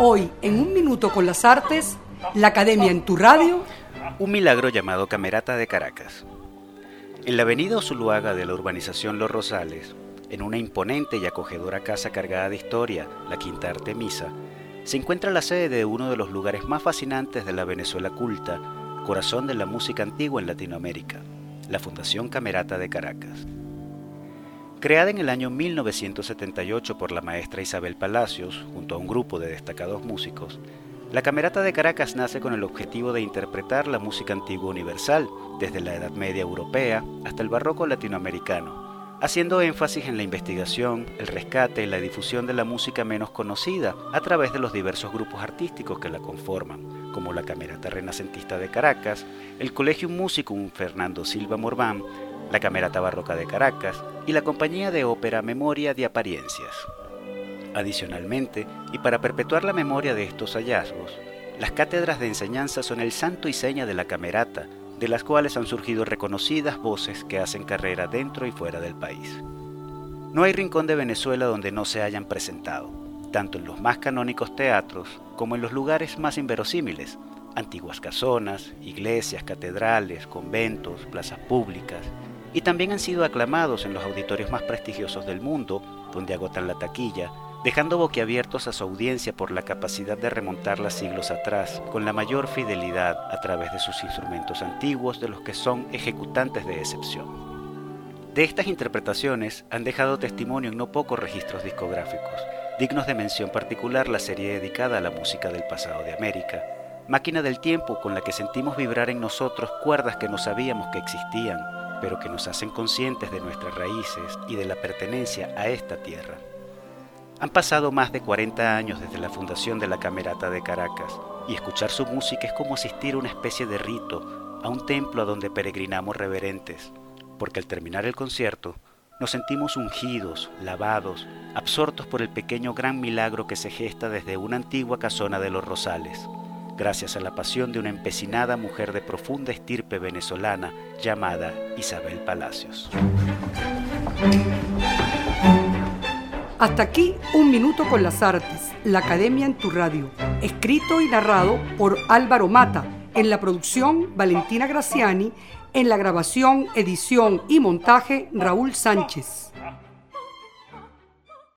Hoy, en un minuto con las artes, la Academia en tu radio. Un milagro llamado Camerata de Caracas. En la avenida Osuluaga de la urbanización Los Rosales, en una imponente y acogedora casa cargada de historia, la Quinta Artemisa, se encuentra la sede de uno de los lugares más fascinantes de la Venezuela culta, corazón de la música antigua en Latinoamérica, la Fundación Camerata de Caracas. Creada en el año 1978 por la maestra Isabel Palacios, junto a un grupo de destacados músicos, la Camerata de Caracas nace con el objetivo de interpretar la música antigua universal, desde la Edad Media europea hasta el barroco latinoamericano, haciendo énfasis en la investigación, el rescate y la difusión de la música menos conocida a través de los diversos grupos artísticos que la conforman, como la Camerata Renacentista de Caracas, el Colegio Musicum Fernando Silva Morbán, la Camerata Barroca de Caracas y la compañía de ópera Memoria de Apariencias. Adicionalmente, y para perpetuar la memoria de estos hallazgos, las cátedras de enseñanza son el santo y seña de la Camerata, de las cuales han surgido reconocidas voces que hacen carrera dentro y fuera del país. No hay rincón de Venezuela donde no se hayan presentado, tanto en los más canónicos teatros como en los lugares más inverosímiles, antiguas casonas, iglesias, catedrales, conventos, plazas públicas, y también han sido aclamados en los auditorios más prestigiosos del mundo, donde agotan la taquilla, dejando boquiabiertos a su audiencia por la capacidad de remontarla siglos atrás, con la mayor fidelidad a través de sus instrumentos antiguos de los que son ejecutantes de excepción. De estas interpretaciones han dejado testimonio en no pocos registros discográficos, dignos de mención particular la serie dedicada a la música del pasado de América, máquina del tiempo con la que sentimos vibrar en nosotros cuerdas que no sabíamos que existían, pero que nos hacen conscientes de nuestras raíces y de la pertenencia a esta tierra. Han pasado más de 40 años desde la fundación de la Camerata de Caracas y escuchar su música es como asistir a una especie de rito, a un templo a donde peregrinamos reverentes, porque al terminar el concierto nos sentimos ungidos, lavados, absortos por el pequeño gran milagro que se gesta desde una antigua casona de los Rosales gracias a la pasión de una empecinada mujer de profunda estirpe venezolana llamada Isabel Palacios. Hasta aquí un minuto con las artes, la Academia en tu radio, escrito y narrado por Álvaro Mata, en la producción Valentina Graciani, en la grabación, edición y montaje Raúl Sánchez.